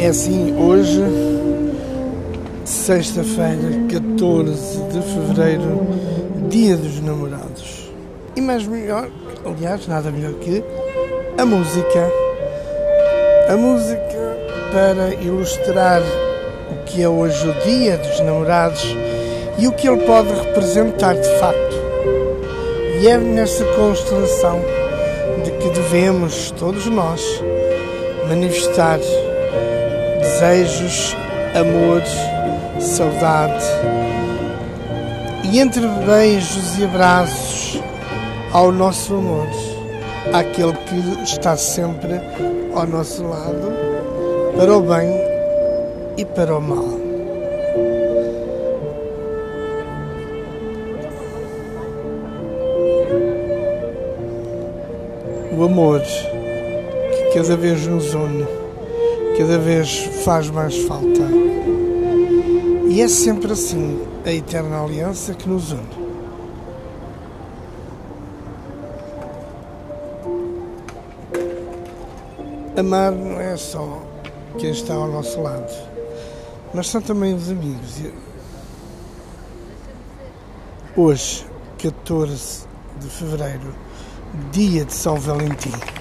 É assim, hoje, sexta-feira, 14 de fevereiro, dia dos namorados. E mais melhor, aliás, nada melhor que a música. A música para ilustrar o que é hoje o dia dos namorados e o que ele pode representar de facto. E é nessa constelação de que devemos, todos nós, manifestar desejos, amor, saudade. E entre beijos e abraços ao nosso amor, àquele que está sempre ao nosso lado, para o bem e para o mal. O amor que cada vez nos une cada vez faz mais falta. E é sempre assim a eterna aliança que nos une. Amar não é só quem está ao nosso lado, mas são também os amigos. Hoje, 14 de fevereiro, dia de São Valentim.